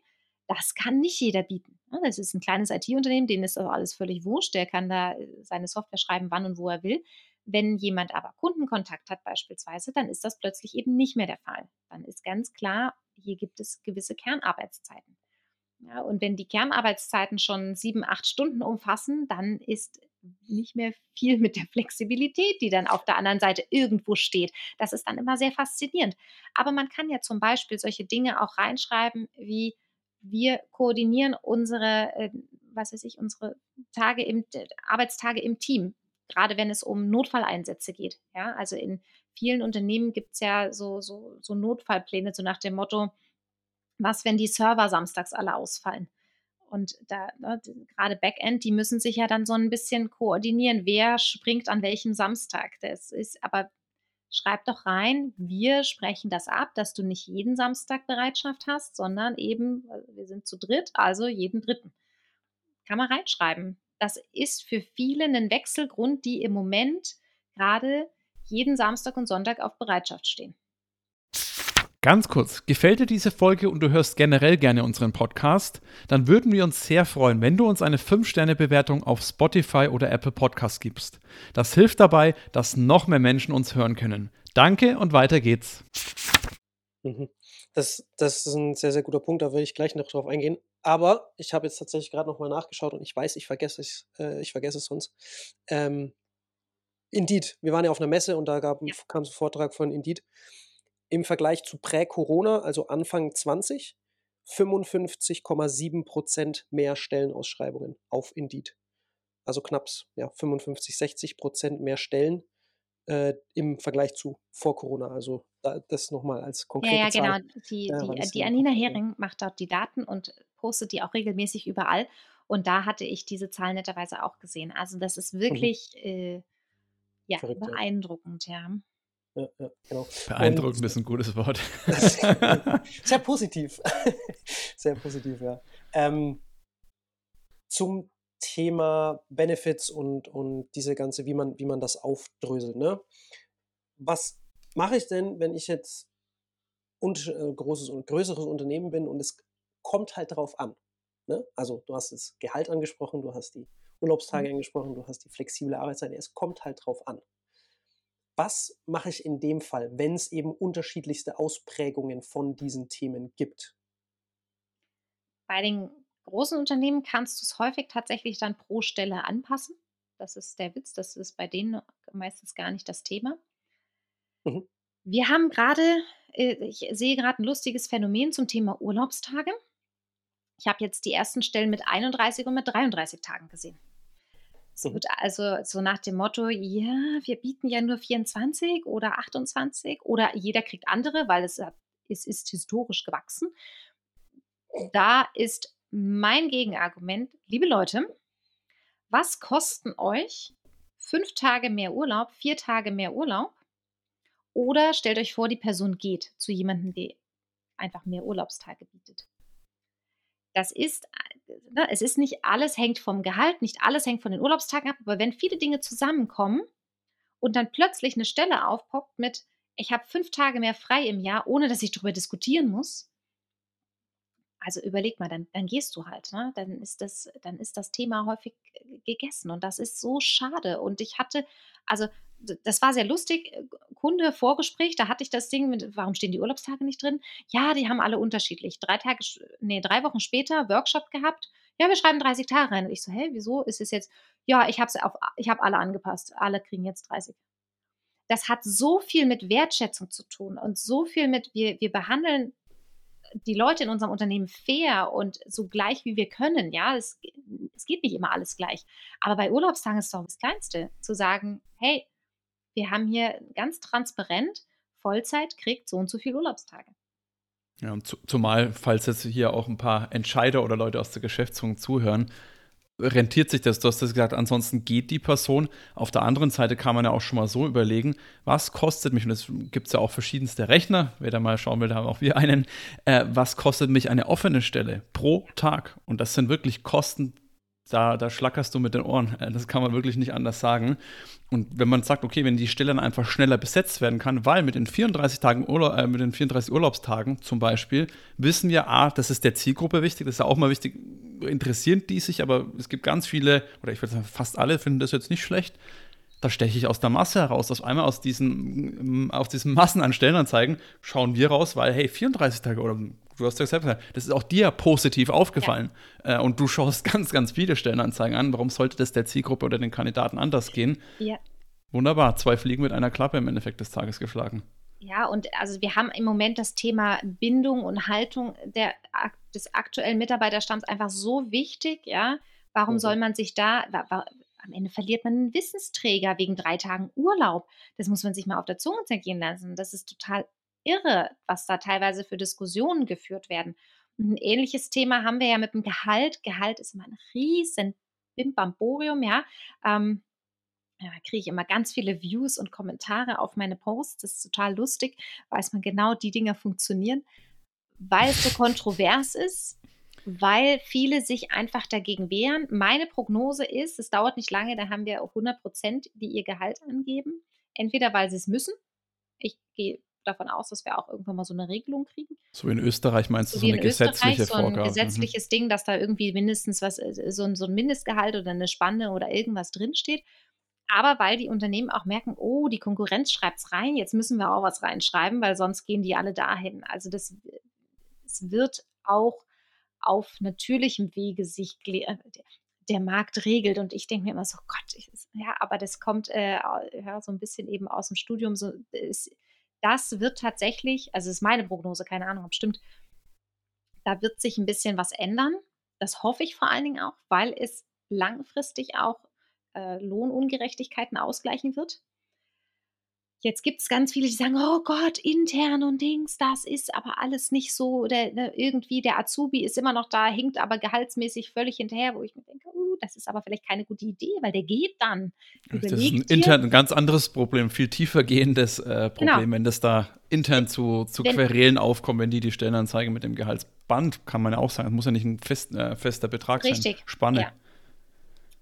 Das kann nicht jeder bieten. ne? Das ist ein kleines IT-Unternehmen, denen ist das alles völlig wurscht. Der kann da äh, seine Software schreiben, wann und wo er will. Wenn jemand aber Kundenkontakt hat beispielsweise, dann ist das plötzlich eben nicht mehr der Fall. Dann ist ganz klar, hier gibt es gewisse Kernarbeitszeiten. Ja, und wenn die Kernarbeitszeiten schon sieben, acht Stunden umfassen, dann ist nicht mehr viel mit der Flexibilität, die dann auf der anderen Seite irgendwo steht. Das ist dann immer sehr faszinierend. Aber man kann ja zum Beispiel solche Dinge auch reinschreiben, wie wir koordinieren unsere, äh, was weiß ich, unsere Tage im, Arbeitstage im Team, gerade wenn es um Notfalleinsätze geht. Ja, also in vielen Unternehmen gibt es ja so, so, so Notfallpläne, so nach dem Motto, was, wenn die Server samstags alle ausfallen? Und da, ne, gerade Backend, die müssen sich ja dann so ein bisschen koordinieren, wer springt an welchem Samstag. Das ist, aber schreib doch rein, wir sprechen das ab, dass du nicht jeden Samstag Bereitschaft hast, sondern eben, äh, wir sind zu dritt, also jeden dritten. Kann man reinschreiben. Das ist für viele ein Wechselgrund, die im Moment gerade jeden Samstag und Sonntag auf Bereitschaft stehen. Ganz kurz, gefällt dir diese Folge und du hörst generell gerne unseren Podcast, dann würden wir uns sehr freuen, wenn du uns eine 5-Sterne-Bewertung auf Spotify oder Apple Podcast gibst. Das hilft dabei, dass noch mehr Menschen uns hören können. Danke und weiter geht's. Mhm. Das, das ist ein sehr, sehr guter Punkt, da will ich gleich noch drauf eingehen. Aber ich habe jetzt tatsächlich gerade nochmal nachgeschaut und ich weiß, ich vergesse es, äh, ich vergesse es sonst. Ähm, Indeed, wir waren ja auf einer Messe und da gab, Ja. kam so ein Vortrag von Indeed. Im Vergleich zu Prä-Corona, also Anfang 20, 55,7 Prozent mehr Stellenausschreibungen auf Indeed. Also knapp ja, 55, 60 Prozent mehr Stellen äh, im Vergleich zu vor Corona. Also da, das nochmal als Ja, konkrete ja, genau. Zahl. Die, Ja, die, die ja Anina ja. Hering macht dort die Daten und postet die auch regelmäßig überall. Und da hatte ich diese Zahl netterweise auch gesehen. Also das ist wirklich äh, ja, Mhm. Verrückt, ja. beeindruckend, ja. Ja, ja, genau. Beeindruckend ist ein gutes Wort. Sehr positiv. Sehr positiv, ja. Ähm, zum Thema Benefits und, und diese ganze, wie man, wie man das aufdröselt. Ne? Was mache ich denn, wenn ich jetzt und, äh, großes und größeres Unternehmen bin und es kommt halt darauf an? Ne? Also du hast das Gehalt angesprochen, du hast die Urlaubstage angesprochen, du hast die flexible Arbeitszeit. Es kommt halt drauf an. Was mache ich in dem Fall, wenn es eben unterschiedlichste Ausprägungen von diesen Themen gibt? Bei den großen Unternehmen kannst du es häufig tatsächlich dann pro Stelle anpassen. Das ist der Witz, das ist bei denen meistens gar nicht das Thema. Mhm. Wir haben gerade, äh, ich sehe gerade ein lustiges Phänomen zum Thema Urlaubstage. Ich habe jetzt die ersten Stellen mit 31 und mit 33 Tagen gesehen. Es also so nach dem Motto, ja, wir bieten ja nur 24 oder 28 oder jeder kriegt andere, weil es, es ist historisch gewachsen. Da ist mein Gegenargument, liebe Leute, was kosten euch fünf Tage mehr Urlaub, vier Tage mehr Urlaub? Oder stellt euch vor, die Person geht zu jemandem, der einfach mehr Urlaubstage bietet. Das ist, äh, ne, es ist nicht alles hängt vom Gehalt, nicht alles hängt von den Urlaubstagen ab, aber wenn viele Dinge zusammenkommen und dann plötzlich eine Stelle aufpoppt mit, ich habe fünf Tage mehr frei im Jahr, ohne dass ich darüber diskutieren muss, also überleg mal, dann, dann gehst du halt, ne? Dann ist das, dann ist das Thema häufig gegessen und das ist so schade. Und ich hatte, also das war sehr lustig, äh, Kunde Vorgespräch, da hatte ich das Ding mit, warum stehen die Urlaubstage nicht drin? Ja, die haben alle unterschiedlich. Drei Tage, nee, drei Wochen später Workshop gehabt. Ja, wir schreiben 30 Tage rein. Und ich so, hä, wieso ist es jetzt? Ja, ich habe ich habe alle angepasst. Alle kriegen jetzt 30 das hat so viel mit Wertschätzung zu tun und so viel mit, wir, wir behandeln die Leute in unserem Unternehmen fair und so gleich wie wir können. Ja, es, es geht nicht immer alles gleich. Aber bei Urlaubstagen ist es doch das Kleinste, zu sagen, hey, wir haben hier ganz transparent, Vollzeit kriegt so und so viel Urlaubstage. Ja, und zu, zumal, falls jetzt hier auch ein paar Entscheider oder Leute aus der Geschäftsführung zuhören, rentiert sich das. Du hast das gesagt, ansonsten geht die Person. Auf der anderen Seite kann man ja auch schon mal so überlegen, was kostet mich, und es gibt ja auch verschiedenste Rechner, wer da mal schauen will, da haben auch wir einen, äh, was kostet mich eine offene Stelle pro Tag? Und das sind wirklich Kosten, da, da schlackerst du mit den Ohren. Äh, Das kann man wirklich nicht anders sagen. Und wenn man sagt, okay, wenn die Stelle dann einfach schneller besetzt werden kann, weil mit den 34 Tagen Urlaub, äh, mit den 34 Urlaubstagen zum Beispiel, wissen wir, ah, das ist der Zielgruppe wichtig, das ist ja auch mal wichtig, interessieren die sich, aber es gibt ganz viele, oder ich würde sagen, fast alle finden das jetzt nicht schlecht. Da steche ich aus der Masse heraus. Auf einmal aus diesen, aus diesen Massen an Stellenanzeigen schauen wir raus, weil, hey, 34 Tage oder du hast ja selbst gesagt, das ist auch dir positiv aufgefallen. Äh, und du schaust ganz, ganz viele Stellenanzeigen an. Warum sollte das der Zielgruppe oder den Kandidaten anders gehen? Ja. Wunderbar, zwei Fliegen mit einer Klappe im Endeffekt des Tages geschlagen. Ja, und also wir haben im Moment das Thema Bindung und Haltung der, des aktuellen Mitarbeiterstamms einfach so wichtig, ja. Warum Mhm. soll man sich da, wa, am Ende verliert man einen Wissensträger wegen drei Tagen Urlaub. Das muss man sich mal auf der Zunge zergehen lassen. Das ist total irre, was da teilweise für Diskussionen geführt werden. Ein ähnliches Thema haben wir ja mit dem Gehalt. Gehalt ist immer ein riesen Bimbamborium, ja. Ähm, ja, da kriege ich immer ganz viele Views und Kommentare auf meine Posts. Das ist total lustig, weiß man genau, die Dinge funktionieren, weil es so kontrovers ist, weil viele sich einfach dagegen wehren. Meine Prognose ist, es dauert nicht lange, da haben wir 100 Prozent, die ihr Gehalt angeben. Entweder weil sie es müssen. Ich gehe davon aus, dass wir auch irgendwann mal so eine Regelung kriegen. So in Österreich meinst du so, so eine gesetzliche so ein Vorgabe? Mhm. gesetzliches mhm. Ding, dass da irgendwie mindestens was, äh, so ein, so ein Mindestgehalt oder eine Spanne oder irgendwas drinsteht. Aber weil die Unternehmen auch merken, oh, die Konkurrenz schreibt es rein, jetzt müssen wir auch was reinschreiben, weil sonst gehen die alle dahin. Also das, es wird auch auf natürlichem Wege sich äh, der Markt regelt. Und ich denke mir immer so, Gott, ich, ja, aber das kommt äh, ja, so ein bisschen eben aus dem Studium. So, ist, das wird tatsächlich, also ist meine Prognose, keine Ahnung, ob stimmt, da wird sich ein bisschen was ändern. Das hoffe ich vor allen Dingen auch, weil es langfristig auch äh, Lohnungerechtigkeiten ausgleichen wird. Jetzt gibt es ganz viele, die sagen, oh Gott, intern und Dings, das ist aber alles nicht so. Oder ne, irgendwie der Azubi ist immer noch da, hinkt aber gehaltsmäßig völlig hinterher, wo ich mir denke, uh, das ist aber vielleicht keine gute Idee, weil der geht dann. das ist ein intern ein ganz anderes Problem, viel tiefer gehendes äh, Problem, genau. wenn das da intern zu, zu wenn, Querelen aufkommt, wenn die die Stellenanzeige mit dem Gehaltsband, kann man ja auch sagen, das muss ja nicht ein fest, äh, fester Betrag richtig, sein. Spanne. Ja.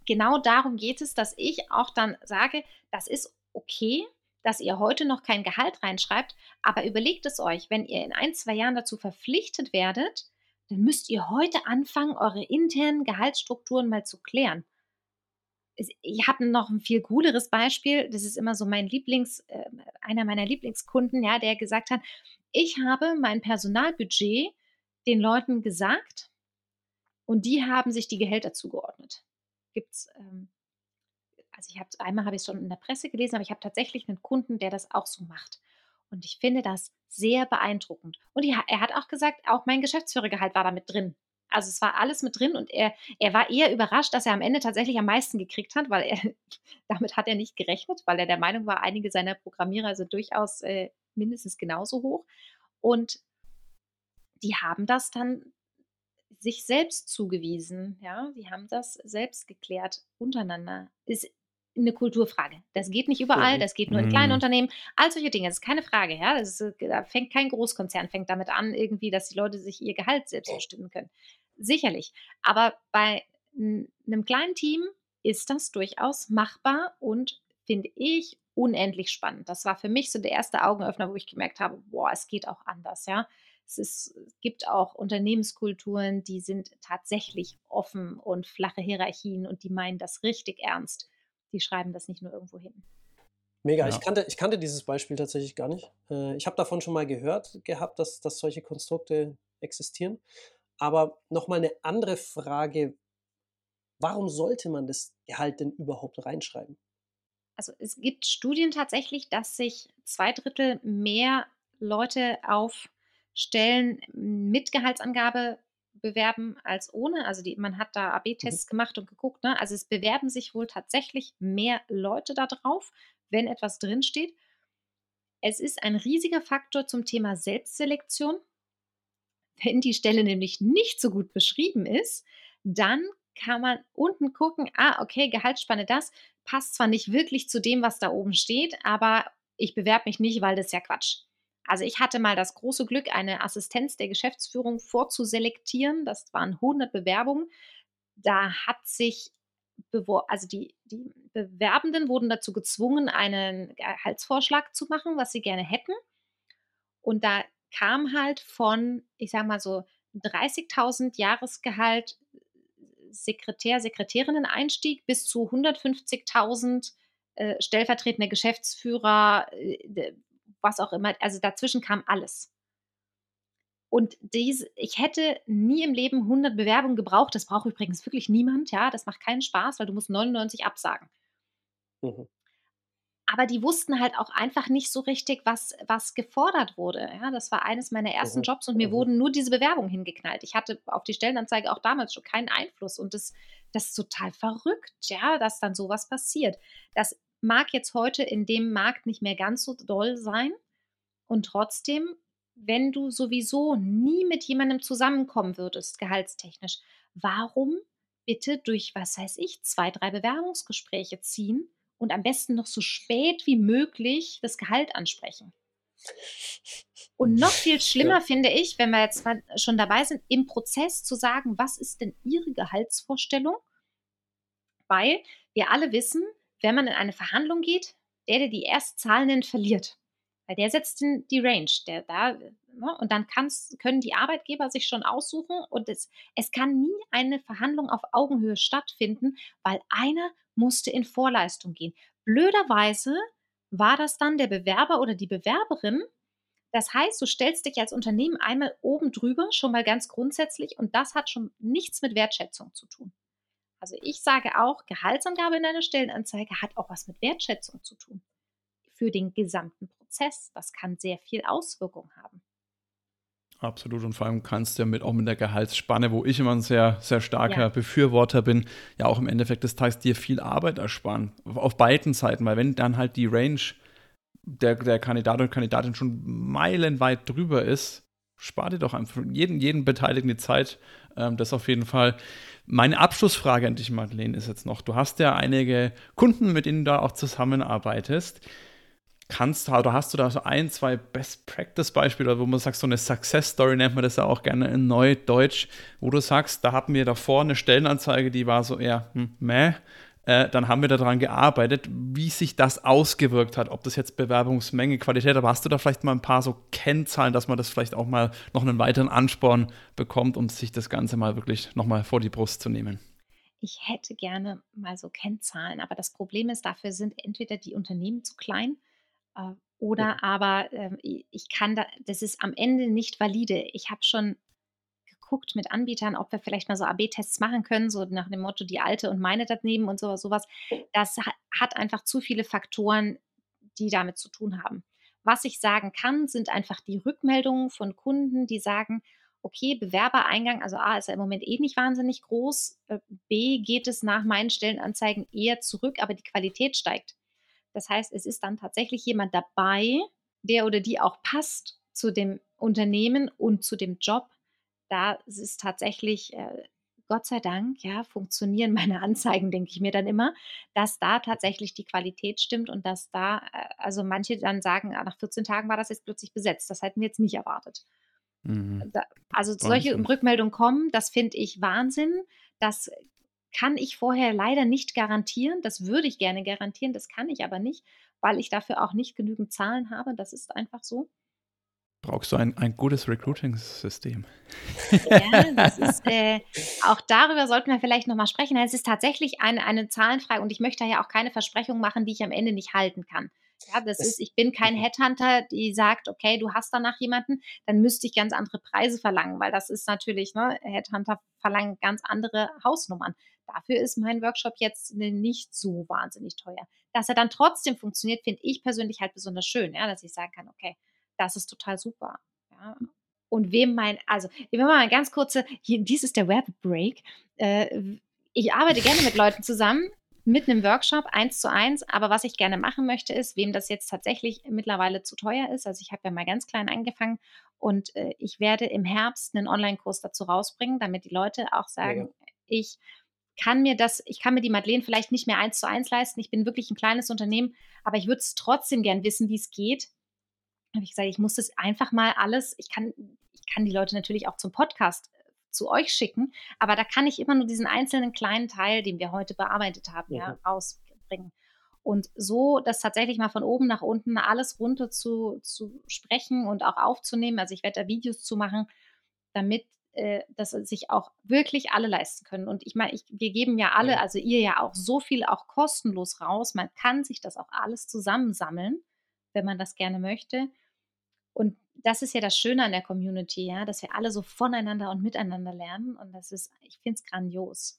Genau darum geht es, dass ich auch dann sage, das ist okay, dass ihr heute noch kein Gehalt reinschreibt, aber überlegt es euch, wenn ihr in ein, zwei Jahren dazu verpflichtet werdet, dann müsst ihr heute anfangen, eure internen Gehaltsstrukturen mal zu klären. Ich habe noch ein viel cooleres Beispiel. Das ist immer so mein Lieblings, äh, einer meiner Lieblingskunden, ja, der gesagt hat, ich habe mein Personalbudget den Leuten gesagt und die haben sich die Gehälter zugeordnet. Gibt's ähm, also ich habe einmal habe ich es schon in der Presse gelesen, aber ich habe tatsächlich einen Kunden, der das auch so macht. Und ich finde das sehr beeindruckend. Und die, er hat auch gesagt, auch mein Geschäftsführergehalt war da mit drin. Also es war alles mit drin und er, er war eher überrascht, dass er am Ende tatsächlich am meisten gekriegt hat, weil er damit hat er nicht gerechnet, weil er der Meinung war, einige seiner Programmierer sind durchaus äh, mindestens genauso hoch. Und die haben das dann sich selbst zugewiesen, ja, die haben das selbst geklärt untereinander. Ist eine Kulturfrage. Das geht nicht überall, das geht nur in kleinen mhm. Unternehmen. All solche Dinge, das ist keine Frage. Ja? Das ist, da fängt kein Großkonzern fängt damit an, irgendwie, dass die Leute sich ihr Gehalt selbst bestimmen können. Sicherlich. Aber bei einem kleinen Team ist das durchaus machbar und finde ich unendlich spannend. Das war für mich so der erste Augenöffner, wo ich gemerkt habe, boah, es geht auch anders, ja. Es, ist, es gibt auch Unternehmenskulturen, die sind tatsächlich offen und flache Hierarchien und die meinen das richtig ernst die schreiben das nicht nur irgendwo hin. Mega, ja. ich, kannte, ich kannte dieses Beispiel tatsächlich gar nicht. Äh, ich habe davon schon mal gehört gehabt, dass, dass solche Konstrukte existieren. Aber nochmal eine andere Frage. Warum sollte man das Gehalt denn überhaupt reinschreiben? Also es gibt Studien tatsächlich, dass sich zwei Drittel mehr Leute auf Stellen mit Gehaltsangabe bewerben als ohne. Also die, man hat da AB-Tests mhm. gemacht und geguckt. Ne? Also es bewerben sich wohl tatsächlich mehr Leute da drauf, wenn etwas drinsteht. Es ist ein riesiger Faktor zum Thema Selbstselektion. Wenn die Stelle nämlich nicht so gut beschrieben ist, dann kann man unten gucken, ah, okay, Gehaltsspanne das, passt zwar nicht wirklich zu dem, was da oben steht, aber ich bewerbe mich nicht, weil das ist ja Quatsch. Also ich hatte mal das große Glück, eine Assistenz der Geschäftsführung vorzuselektieren. Das waren 100 Bewerbungen. Da hat sich also die, die Bewerbenden wurden dazu gezwungen, einen Gehaltsvorschlag zu machen, was sie gerne hätten. Und da kam halt von, ich sage mal so, 30.000 Jahresgehalt Sekretär, Sekretärinnen-Einstieg bis zu 150.000 äh, stellvertretende Geschäftsführer, äh, was auch immer. Also dazwischen kam alles. Und diese, ich hätte nie im Leben 100 Bewerbungen gebraucht. Das braucht übrigens wirklich niemand. Ja, das macht keinen Spaß, weil du musst 99 absagen. Mhm. Aber die wussten halt auch einfach nicht so richtig, was, was gefordert wurde. Ja, das war eines meiner ersten mhm. Jobs und mir mhm. wurden nur diese Bewerbungen hingeknallt. Ich hatte auf die Stellenanzeige auch damals schon keinen Einfluss und das, das ist total verrückt, ja, dass dann sowas passiert. Das mag jetzt heute in dem Markt nicht mehr ganz so doll sein. Und trotzdem wenn du sowieso nie mit jemandem zusammenkommen würdest, gehaltstechnisch, warum bitte durch, was weiß ich, zwei, drei Bewerbungsgespräche ziehen und am besten noch so spät wie möglich das Gehalt ansprechen? Und noch viel schlimmer ja. finde ich, wenn wir jetzt mal schon dabei sind, im Prozess zu sagen, was ist denn Ihre Gehaltsvorstellung? Weil wir alle wissen, wenn man in eine Verhandlung geht, der, der die Zahl nennt, verliert. Weil der setzt die Range, der da, ne? und dann können die Arbeitgeber sich schon aussuchen und es, es kann nie eine Verhandlung auf Augenhöhe stattfinden, weil einer musste in Vorleistung gehen. Blöderweise war das dann der Bewerber oder die Bewerberin. Das heißt, du stellst dich als Unternehmen einmal oben drüber, schon mal ganz grundsätzlich, und das hat schon nichts mit Wertschätzung zu tun. Also ich sage auch, Gehaltsangabe in einer Stellenanzeige hat auch was mit Wertschätzung zu tun. Für den gesamten Prozess. Das kann sehr viel Auswirkung haben. Absolut und vor allem kannst du ja mit, auch mit der Gehaltsspanne, wo ich immer ein sehr, sehr starker ja. Befürworter bin, ja auch im Endeffekt des Tages dir viel Arbeit ersparen. Auf beiden Seiten, weil wenn dann halt die Range der, der Kandidat und Kandidatin schon meilenweit drüber ist, spar dir doch einfach jeden, jeden Beteiligten die Zeit. Ähm, das auf jeden Fall. Meine Abschlussfrage an dich, Madeleine, ist jetzt noch: Du hast ja einige Kunden, mit denen du auch zusammenarbeitest kannst oder hast du da so ein, zwei Best Practice Beispiele, wo man sagt, so eine Success Story nennt man das ja auch gerne in Neudeutsch, wo du sagst, da hatten wir davor eine Stellenanzeige, die war so eher hm, meh. Äh, dann haben wir daran gearbeitet, wie sich das ausgewirkt hat, ob das jetzt Bewerbungsmenge, Qualität, aber hast du da vielleicht mal ein paar so Kennzahlen, dass man das vielleicht auch mal noch einen weiteren Ansporn bekommt, um sich das Ganze mal wirklich nochmal vor die Brust zu nehmen? Ich hätte gerne mal so Kennzahlen, aber das Problem ist, dafür sind entweder die Unternehmen zu klein äh, oder ja. aber äh, ich kann da, das ist am Ende nicht valide. Ich habe schon geguckt mit Anbietern, ob wir vielleicht mal so AB-Tests machen können, so nach dem Motto, die alte und meine daneben und so, sowas. Das hat einfach zu viele Faktoren, die damit zu tun haben. Was ich sagen kann, sind einfach die Rückmeldungen von Kunden, die sagen, okay, Bewerbereingang, also A ist ja im Moment eh nicht wahnsinnig groß, äh, B geht es nach meinen Stellenanzeigen eher zurück, aber die Qualität steigt. Das heißt, es ist dann tatsächlich jemand dabei, der oder die auch passt zu dem Unternehmen und zu dem Job. Da ist tatsächlich, äh, Gott sei Dank, ja, funktionieren meine Anzeigen, denke ich mir dann immer, dass da tatsächlich die Qualität stimmt und dass da, äh, also manche dann sagen, ah, nach 14 Tagen war das jetzt plötzlich besetzt. Das hätten wir jetzt nicht erwartet. Mhm. Da, also solche Rückmeldungen kommen, das finde ich Wahnsinn. Das kann ich vorher leider nicht garantieren. Das würde ich gerne garantieren, das kann ich aber nicht, weil ich dafür auch nicht genügend Zahlen habe. Das ist einfach so. Brauchst du ein, ein gutes Recruiting-System? Ja, das ist, äh, auch darüber sollten wir vielleicht nochmal sprechen. Es ist tatsächlich eine, eine Zahlenfrage und ich möchte ja auch keine Versprechungen machen, die ich am Ende nicht halten kann. Ja, das ist, ich bin kein Headhunter, die sagt, okay, du hast danach jemanden, dann müsste ich ganz andere Preise verlangen, weil das ist natürlich, ne, Headhunter verlangen ganz andere Hausnummern. Dafür ist mein Workshop jetzt nicht so wahnsinnig teuer. Dass er dann trotzdem funktioniert, finde ich persönlich halt besonders schön, ja, dass ich sagen kann, okay, das ist total super. Ja. Und wem mein, also, ich will mal eine ganz kurze, hier, dies ist der Webbreak. Äh, ich arbeite gerne mit Leuten zusammen, mit einem Workshop eins zu eins. Aber was ich gerne machen möchte, ist, wem das jetzt tatsächlich mittlerweile zu teuer ist. Also ich habe ja mal ganz klein angefangen und äh, ich werde im Herbst einen Online-Kurs dazu rausbringen, damit die Leute auch sagen, ja. ich kann mir das, ich kann mir die Madeleine vielleicht nicht mehr eins zu eins leisten. Ich bin wirklich ein kleines Unternehmen, aber ich würde es trotzdem gern wissen, wie es geht. Habe ich gesagt, ich muss das einfach mal alles, ich kann, ich kann die Leute natürlich auch zum Podcast zu euch schicken. Aber da kann ich immer nur diesen einzelnen kleinen Teil, den wir heute bearbeitet haben, ja, ja rausbringen. Und so das tatsächlich mal von oben nach unten alles runter zu, zu sprechen und auch aufzunehmen. Also ich werde da Videos zu machen, damit äh, dass sich auch wirklich alle leisten können. Und ich meine, wir geben ja alle, also ihr ja auch so viel auch kostenlos raus. Man kann sich das auch alles zusammensammeln, wenn man das gerne möchte. Und das ist ja das Schöne an der Community, ja, dass wir alle so voneinander und miteinander lernen. Und das ist, ich finde es grandios.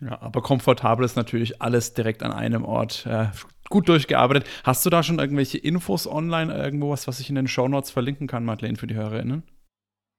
Ja, aber komfortabel ist natürlich alles direkt an einem Ort. Äh, gut durchgearbeitet. Hast du da schon irgendwelche Infos online, irgendwo was, was ich in den Show Notes verlinken kann, Madeleine, für die HörerInnen?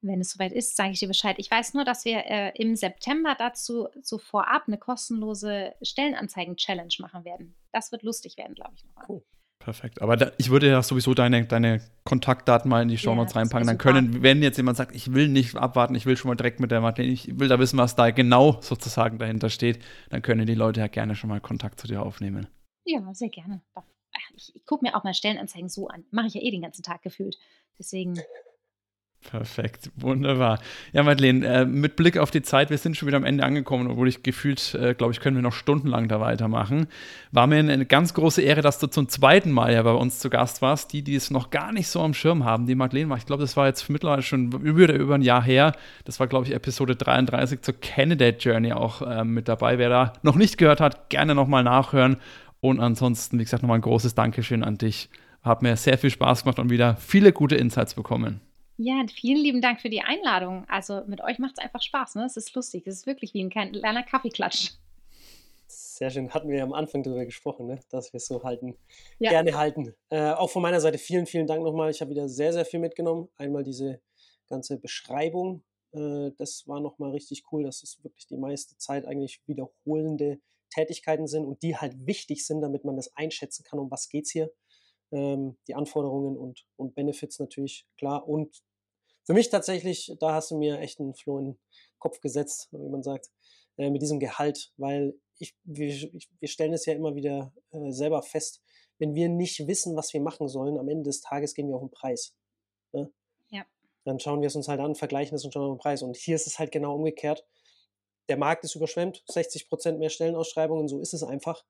Wenn es soweit ist, sage ich dir Bescheid. Ich weiß nur, dass wir äh, im September dazu so vorab eine kostenlose Stellenanzeigen-Challenge machen werden. Das wird lustig werden, glaube ich. Noch. Cool. Perfekt. Aber da, ich würde ja sowieso deine, deine Kontaktdaten mal in die Show Notes Ja, reinpacken. Dann können, wenn jetzt jemand sagt, ich will nicht abwarten, ich will schon mal direkt mit der Martin, ich will da wissen, was da genau sozusagen dahinter steht, dann können die Leute ja gerne schon mal Kontakt zu dir aufnehmen. Ja, sehr gerne. Ich, ich gucke mir auch mal Stellenanzeigen so an. Mache ich ja eh den ganzen Tag gefühlt. Deswegen, Perfekt, wunderbar. Ja, Madeleine, äh, mit Blick auf die Zeit, wir sind schon wieder am Ende angekommen, obwohl ich gefühlt, äh, glaube ich, können wir noch stundenlang da weitermachen. War mir eine ganz große Ehre, dass du zum zweiten Mal ja bei uns zu Gast warst. Die, die es noch gar nicht so am Schirm haben, die Madeleine war, ich glaube, das war jetzt mittlerweile schon über, über ein Jahr her. Das war, glaube ich, Episode 33 zur Candidate Journey auch äh, mit dabei. Wer da noch nicht gehört hat, gerne nochmal nachhören. Und ansonsten, wie gesagt, nochmal ein großes Dankeschön an dich. Hat mir sehr viel Spaß gemacht und wieder viele gute Insights bekommen. Ja, vielen lieben Dank für die Einladung. Also mit euch macht es einfach Spaß. Ne? Es ist lustig. Es ist wirklich wie ein kleiner Kaffeeklatsch. Sehr schön. Hatten wir ja am Anfang darüber gesprochen, ne? dass wir es so halten. Ja. Gerne halten. Äh, auch von meiner Seite vielen, vielen Dank nochmal. Ich habe wieder sehr, sehr viel mitgenommen. Einmal diese ganze Beschreibung. Äh, das war nochmal richtig cool, dass es wirklich die meiste Zeit eigentlich wiederholende Tätigkeiten sind und die halt wichtig sind, damit man das einschätzen kann, um was geht es hier. Ähm, die Anforderungen und, und Benefits natürlich, klar. Und für mich tatsächlich, da hast du mir echt einen Floh in den Kopf gesetzt, wie man sagt, äh, mit diesem Gehalt, weil ich, wir, ich, wir stellen es ja immer wieder äh, selber fest, wenn wir nicht wissen, was wir machen sollen, am Ende des Tages gehen wir auf den Preis. Ne? Ja. Dann schauen wir es uns halt an, vergleichen es und schauen auf den Preis. Und hier ist es halt genau umgekehrt. Der Markt ist überschwemmt, 60 Prozent mehr Stellenausschreibungen, so ist es einfach.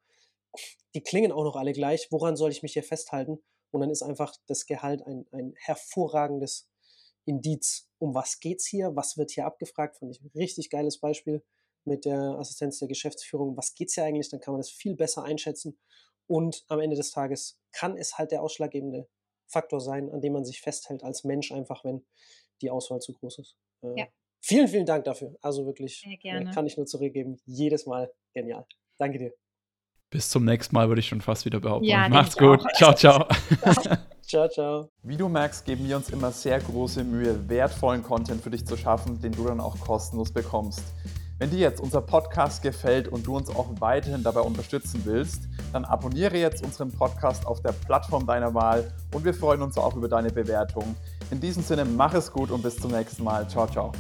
Die klingen auch noch alle gleich. Woran soll ich mich hier festhalten? Und dann ist einfach das Gehalt ein, ein hervorragendes Indiz. Um was geht's hier? Was wird hier abgefragt? Fand ich ein richtig geiles Beispiel mit der Assistenz der Geschäftsführung. Was geht's hier eigentlich? Dann kann man das viel besser einschätzen. Und am Ende des Tages kann es halt der ausschlaggebende Faktor sein, an dem man sich festhält als Mensch, einfach wenn die Auswahl zu groß ist. Äh, Ja. Vielen, vielen Dank dafür. Also wirklich, äh, kann ich nur zurückgeben. Jedes Mal genial. Danke dir. Bis zum nächsten Mal, würde ich schon fast wieder behaupten. Ja, Macht's gut. auch. Ciao, ciao. Ciao, ciao. Wie du merkst, geben wir uns immer sehr große Mühe, wertvollen Content für dich zu schaffen, den du dann auch kostenlos bekommst. Wenn dir jetzt unser Podcast gefällt und du uns auch weiterhin dabei unterstützen willst, dann abonniere jetzt unseren Podcast auf der Plattform deiner Wahl und wir freuen uns auch über deine Bewertung. In diesem Sinne, mach es gut und bis zum nächsten Mal. Ciao, ciao.